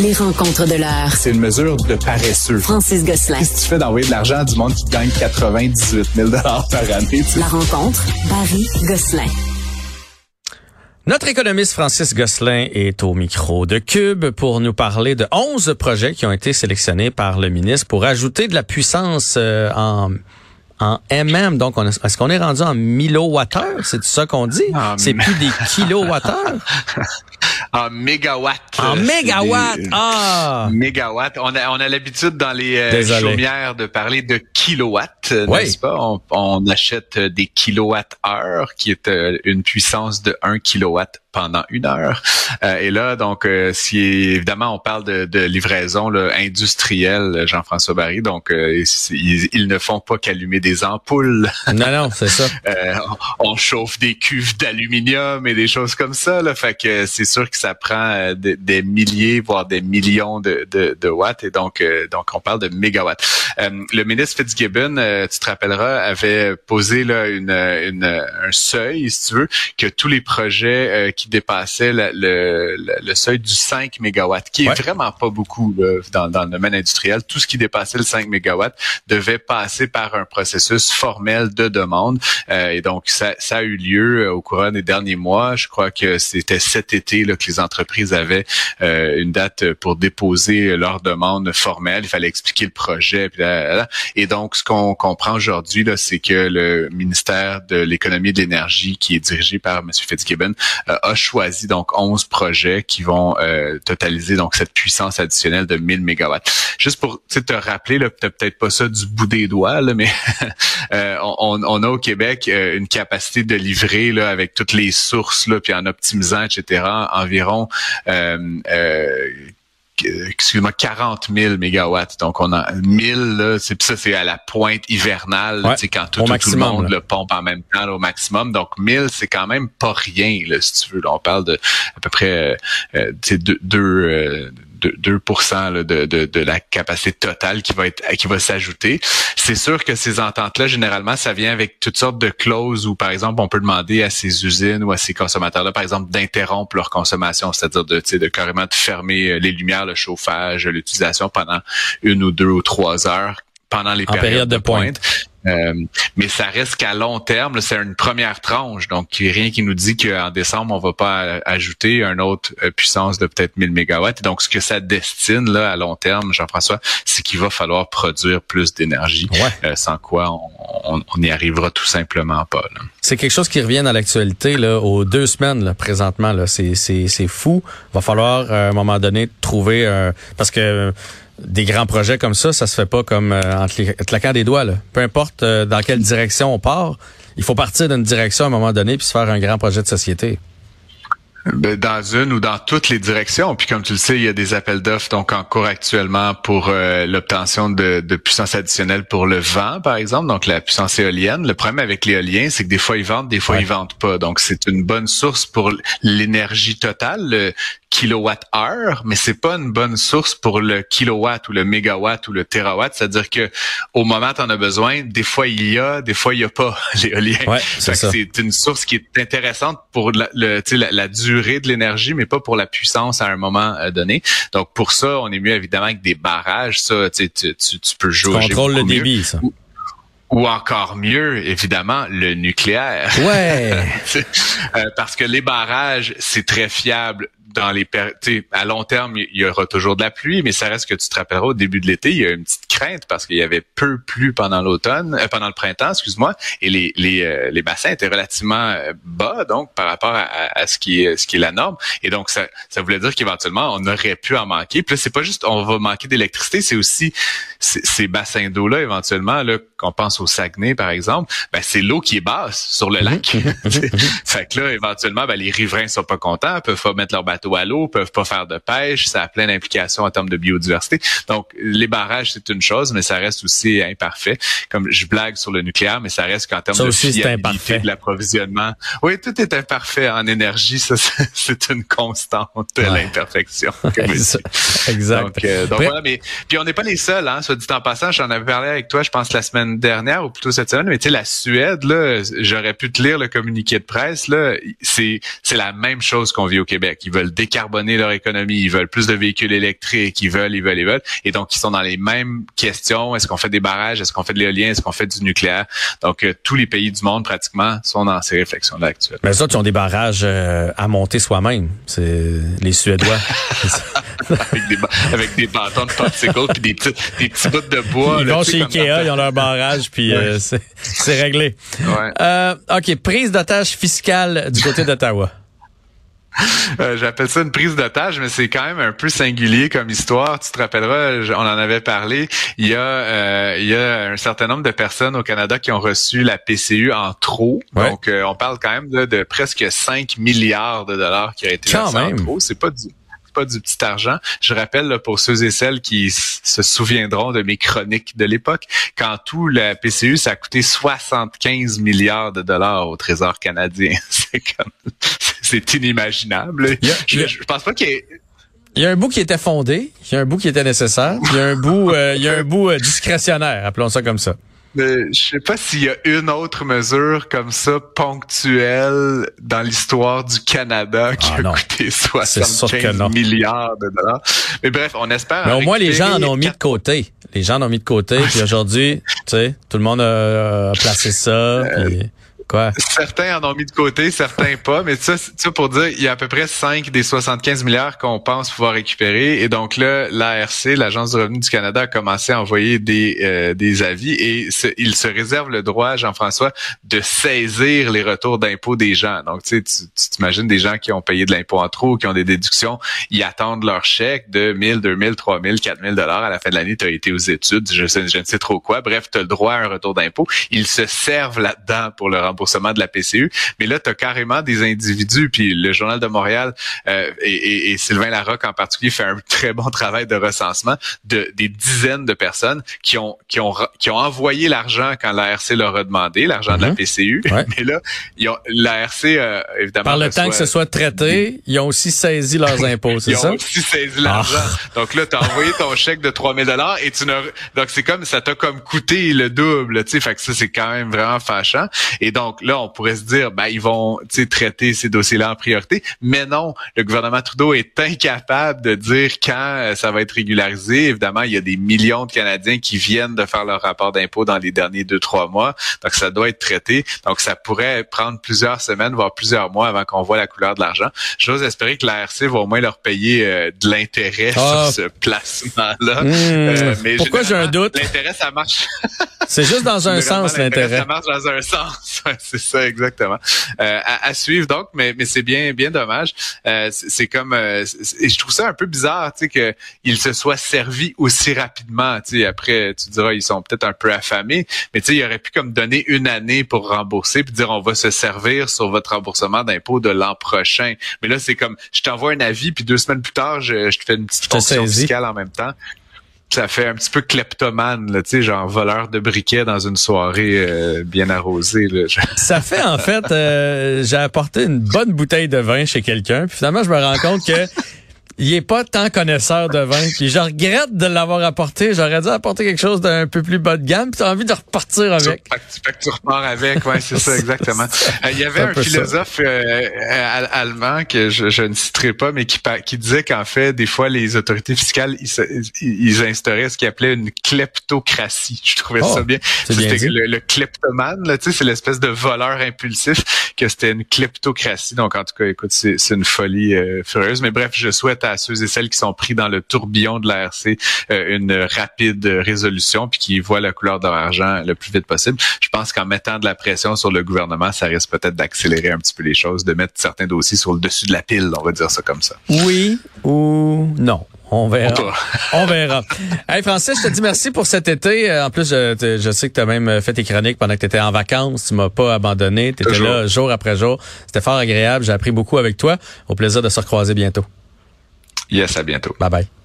Les rencontres de l'heure. C'est une mesure de paresseux. Francis Gosselin. Si tu fais d'envoyer de l'argent à du monde qui gagne 98 000 par année. La rencontre, Barry Gosselin. Notre économiste Francis Gosselin est au micro de Cube pour nous parler de 11 projets qui ont été sélectionnés par le ministre pour ajouter de la puissance euh, en en MM. Donc, est-ce qu'on est rendu en millowattheures? C'est ça qu'on dit? C'est plus des kilowattheures? en mégawatts. En mégawatts, ah! Mégawatts. On a, on a l'habitude dans les euh, chaumières de parler de kilowatts, euh, n'est-ce pas? On, on, achète des kilowatts-heure, qui est euh, une puissance de 1 kilowatt pendant une heure. Euh, et là, donc, euh, si évidemment on parle de, de livraison là, industrielle, Jean-François Barry, donc euh, ils, ne font pas qu'allumer des ampoules. Non, non, c'est ça. on, chauffe des cuves d'aluminium et des choses comme ça. Là, fait que c'est sûr que ça prend des, milliers, voire des millions de, de, de watts. Et donc, donc on parle de mégawatts. le ministre Fitzgibbon, tu te rappelleras, avait posé là une, une, un seuil, si tu veux, que tous les projets qui dépassait le, le, le, seuil du 5 MW, qui est vraiment pas beaucoup dans, dans, le domaine industriel. Tout ce qui dépassait le 5 MW devait passer par un processus formel de demande. Euh, et donc, ça, ça, a eu lieu euh, au courant des derniers mois. Je crois que c'était cet été que les entreprises avaient euh, une date pour déposer leur demande formelle. Il fallait expliquer le projet. Et donc, ce qu'on comprend aujourd'hui, c'est que le ministère de l'économie et de l'énergie, qui est dirigé par M. Fitzgibbon, a choisi donc 11 projets qui vont euh, totaliser donc cette puissance additionnelle de 1000 mégawatts. Juste pour te rappeler, là, peut-être pas ça du bout des doigts, là, mais euh, on, on, a au Québec euh, une capacité de livrer là, avec toutes les sources, là, puis en optimisant, etc., environ excuse-moi, 40 000 mégawatts. Donc, on a 1000, là, c'est ça, c'est à la pointe hivernale, c'est quand tout, le monde le pompe en même temps au maximum. Donc, 1000, c'est quand même pas rien, là, si tu veux. on parle de à peu près euh, deux, deux euh, 2, de, de, de, la capacité totale qui va être qui va s'ajouter. C'est sûr que ces ententes-là, généralement, ça vient avec toutes sortes de clauses où, par exemple, on peut demander à ces usines ou à ces consommateurs-là, par exemple, d'interrompre leur consommation, c'est-à-dire de, de carrément de fermer euh, les lumières, le chauffage, l'utilisation pendant une ou deux ou trois heures pendant les périodes de pointe. Euh, mais ça reste qu'à long terme, c'est une première tranche. Donc, rien qui nous dit qu'en décembre, on va pas ajouter une autre euh, puissance de peut-être 1000 mégawatts. donc, ce que ça destine là à long terme, Jean-François, c'est qu'il va falloir produire plus d'énergie, euh, sans quoi on n'y arrivera tout simplement pas. C'est quelque chose qui revient dans l'actualité là, aux deux semaines là, présentement. Là, c'est, c'est, c'est fou. Va falloir à un moment donné trouver un... parce que des grands projets comme ça, ça se fait pas comme euh, en claquant des doigts. Là. Peu importe euh, dans quelle direction on part, il faut partir d'une direction à un moment donné puis se faire un grand projet de société. Ben, dans une ou dans toutes les directions. Puis comme tu le sais, il y a des appels d'offres donc en cours actuellement pour euh, l'obtention de, de, puissance additionnelle pour le vent, par exemple, donc la puissance éolienne. Le problème avec l'éolien, c'est que des fois ils vendent, des fois ils vendent pas. Donc c'est une bonne source pour l'énergie totale, le kilowatt-heure, mais c'est pas une bonne source pour le kilowatt ou le mégawatt ou le terawatt. C'est-à-dire que au moment tu en as besoin, des fois il y a, des fois il y a pas l'éolien. Ouais, c'est une source qui est intéressante pour la, le, la, la durée de l'énergie, mais pas pour la puissance à un moment euh, donné. Donc pour ça, on est mieux évidemment avec des barrages. Ça, tu, tu, tu peux jouer. Tu contrôles le débit, ça. Ou, encore mieux, évidemment, le nucléaire. Ouais. Euh, parce que les barrages, c'est très fiable dans les à long terme, il y aura toujours de la pluie, mais ça reste que tu te rappelleras au début de l'été, il y a une petite crainte parce qu'il y avait peu plu pendant l'automne, euh, pendant le printemps, excuse-moi, et les les, euh, les bassins étaient relativement euh, bas donc par rapport à, à, ce qui est ce qui est la norme, et donc ça ça voulait dire qu'éventuellement on aurait pu en manquer. Puis c'est pas juste on va manquer d'électricité, c'est aussi ces bassins d'eau là éventuellement là qu'on pense au Saguenay par exemple, ben c'est l'eau qui est basse sur le lac. fait que là éventuellement ben, les riverains sont pas contents, peuvent pas mettre leur bateau à l'eau, peuvent pas faire de pêche, ça a plein d'implications en termes de biodiversité. Donc, les barrages, c'est une chose, mais ça reste aussi imparfait. Comme je blague sur le nucléaire, mais ça reste qu'en termes de fiabilité de l'approvisionnement. Oui, tout est imparfait en énergie. Ça, c'est une constante de l'imperfection. exact. Donc, euh, donc voilà, mais puis on n'est pas les seuls, hein, soit dit en passant, j'en avais parlé avec toi, je pense la semaine dernière ou plutôt cette semaine, mais tu sais la Suède là, j'aurais pu te lire le communiqué de presse là, c'est c'est la même chose qu'on vit au Québec. Ils veulent décarboner leur économie, ils veulent plus de véhicules électriques, ils veulent, ils veulent, ils veulent, et donc ils sont dans les mêmes questions. Est-ce qu'on fait des barrages, est-ce qu'on fait de l'éolien, est-ce qu'on fait du nucléaire? Donc euh, tous les pays du monde pratiquement sont dans ces réflexions là actuellement. Mais ça, ils ont des barrages euh, à monter soi-même. C'est les Suédois. avec, des, avec des bâtons de popsicle puis des petits, des petits bouts de bois. Ils là, vont chez Ikea, ils ont leur barrage, puis euh, c'est c'est réglé. Ouais. Euh, OK, prise d'otage fiscale du côté d'Ottawa. Euh, J'appelle ça une prise d'otage, mais c'est quand même un peu singulier comme histoire. Tu te rappelleras, on en avait parlé. Il y a, euh, il y a un certain nombre de personnes au Canada qui ont reçu la PCU en trop. Ouais. Donc, euh, on parle quand même là, de presque 5 milliards de dollars qui ont été Quand versés en trop. C'est pas du pas du petit argent. Je rappelle là, pour ceux et celles qui se souviendront de mes chroniques de l'époque, quand tout la PCU, ça a coûté 75 milliards de dollars au Trésor canadien. C'est comme c'est inimaginable. Je pense pas qu'il y ait Il y a un bout qui était fondé, il y a un bout qui était nécessaire, il y a un bout, euh, il y a un bout euh, discrétionnaire, appelons ça comme ça. Euh, je sais pas s'il y a une autre mesure comme ça ponctuelle dans l'histoire du Canada qui Ah, a coûté sûr que 75 non. milliards de dollars. Mais bref, on espère. Mais au moins, les gens en ont mis de côté. Les gens en ont mis de côté, puis aujourd'hui, tu sais, tout le monde a, placé ça, puis quoi? Certains en ont mis de côté, certains pas, mais ça, ça pour dire, il y a à peu près 5 des 75 milliards qu'on pense pouvoir récupérer. Et donc là, l'ARC, l'Agence du revenu du Canada, a commencé à envoyer des, euh, des avis et il se réserve le droit, Jean-François, de saisir les retours d'impôts des gens. Donc, tu sais, tu t'imagines des gens qui ont payé de l'impôt en trop, qui ont des déductions, ils attendent leur chèque de 1000, 2000, 3000, 4000 dollars à la fin de l'année. Tu as été aux études, je, sais, je ne sais trop quoi. Bref, tu as le droit à un retour d'impôt. Ils se servent là-dedans pour le remboursement de la PCU. Mais là, tu as carrément des individus, puis le Journal de Montréal euh, et, et- et Sylvain Larocque en particulier fait un très bon travail de recensement de des dizaines de personnes qui ont qui ont qui ont envoyé l'argent quand l'ARC leur a demandé, l'argent de la Mhm. PCU. Ouais. Mais là, ils ont l'ARC euh, évidemment Par le temps que ce soit traité, ils ont aussi saisi leurs impôts, c'est ils ça? ont aussi saisi l'argent. Donc là, tu as envoyé ton chèque de 3000 dollars et tu ne donc c'est comme ça t'a comme coûté le double, tu sais, fait que ça c'est quand même vraiment fâchant. Et donc là, on pourrait se dire ben ils vont tu sais traiter ces dossiers-là en priorité, mais non, le gouvernement Trudeau est incapable de dire quand euh, ça va être régularisé. Évidemment, il y a des millions de Canadiens qui viennent de faire leur rapport d'impôt dans les derniers deux trois mois, donc ça doit être traité. Donc ça pourrait prendre plusieurs semaines, voire plusieurs mois avant qu'on voit la couleur de l'argent. J'ose espérer que l'ARC va au moins leur payer euh, de l'intérêt Ah. sur ce placement-là. Hmm. Euh, mais Pourquoi j'ai un doute? L'intérêt, ça marche. C'est juste dans un sens, l'intérêt. Ça marche dans un sens. C'est ça, exactement. Euh, à, à suivre donc, mais, mais c'est bien, bien dommage. Euh, c'est comme, euh, et je trouve ça un peu bizarre, tu sais, que il se soit servi aussi rapidement. Tu sais, après, tu diras, ils sont peut-être un peu affamés, mais tu sais, il aurait pu comme donner une année pour rembourser, puis dire, on va se servir sur votre remboursement d'impôt de l'an prochain. Mais là, c'est comme, je t'envoie un avis, puis deux semaines plus tard, je, je te fais une petite te fonction fiscale en même temps ça fait un petit peu kleptomane, là, tu sais, genre voleur de briquet dans une soirée euh, bien arrosée. Là. Ça fait en fait, euh, j'ai apporté une bonne bouteille de vin chez quelqu'un, puis finalement je me rends compte que il est pas tant connaisseur de vin, puis je regrette de l'avoir apporté. J'aurais dû apporter quelque chose d'un peu plus bas de gamme, puis t'as envie de repartir avec. Fait que tu, fait que tu repars avec, ouais, c'est ça, exactement. Euh, Il y avait un philosophe euh, al- allemand que je, je ne citerai pas, mais qui, disait qu'en fait, des fois, les autorités fiscales, ils, instauraient ce qu'ils appelaient une kleptocratie. Je trouvais Oh, ça bien. c'est bien C'était le, le kleptomane, là, tu sais, c'est l'espèce de voleur impulsif, que c'était une kleptocratie. Donc, en tout cas, écoute, c'est c'est une folie euh, furieuse. Mais bref, je souhaite à ceux et celles qui sont pris dans le tourbillon de l'ARC euh, une rapide résolution puis qui voient la couleur de leur argent le plus vite possible. Je pense qu'en mettant de la pression sur le gouvernement, ça risque peut-être d'accélérer un petit peu les choses, de mettre certains dossiers sur le dessus de la pile, on va dire ça comme ça. Oui ou non? On verra. On verra. Hey Francis, je te dis merci pour cet été. Euh, En plus, je, sais que tu as même fait tes chroniques pendant que tu étais en vacances. Tu m'as pas abandonné. Tu étais Toujours. là jour après jour. C'était fort agréable. J'ai appris beaucoup avec toi. Au plaisir de se recroiser bientôt. Yes, à bientôt. Bye bye.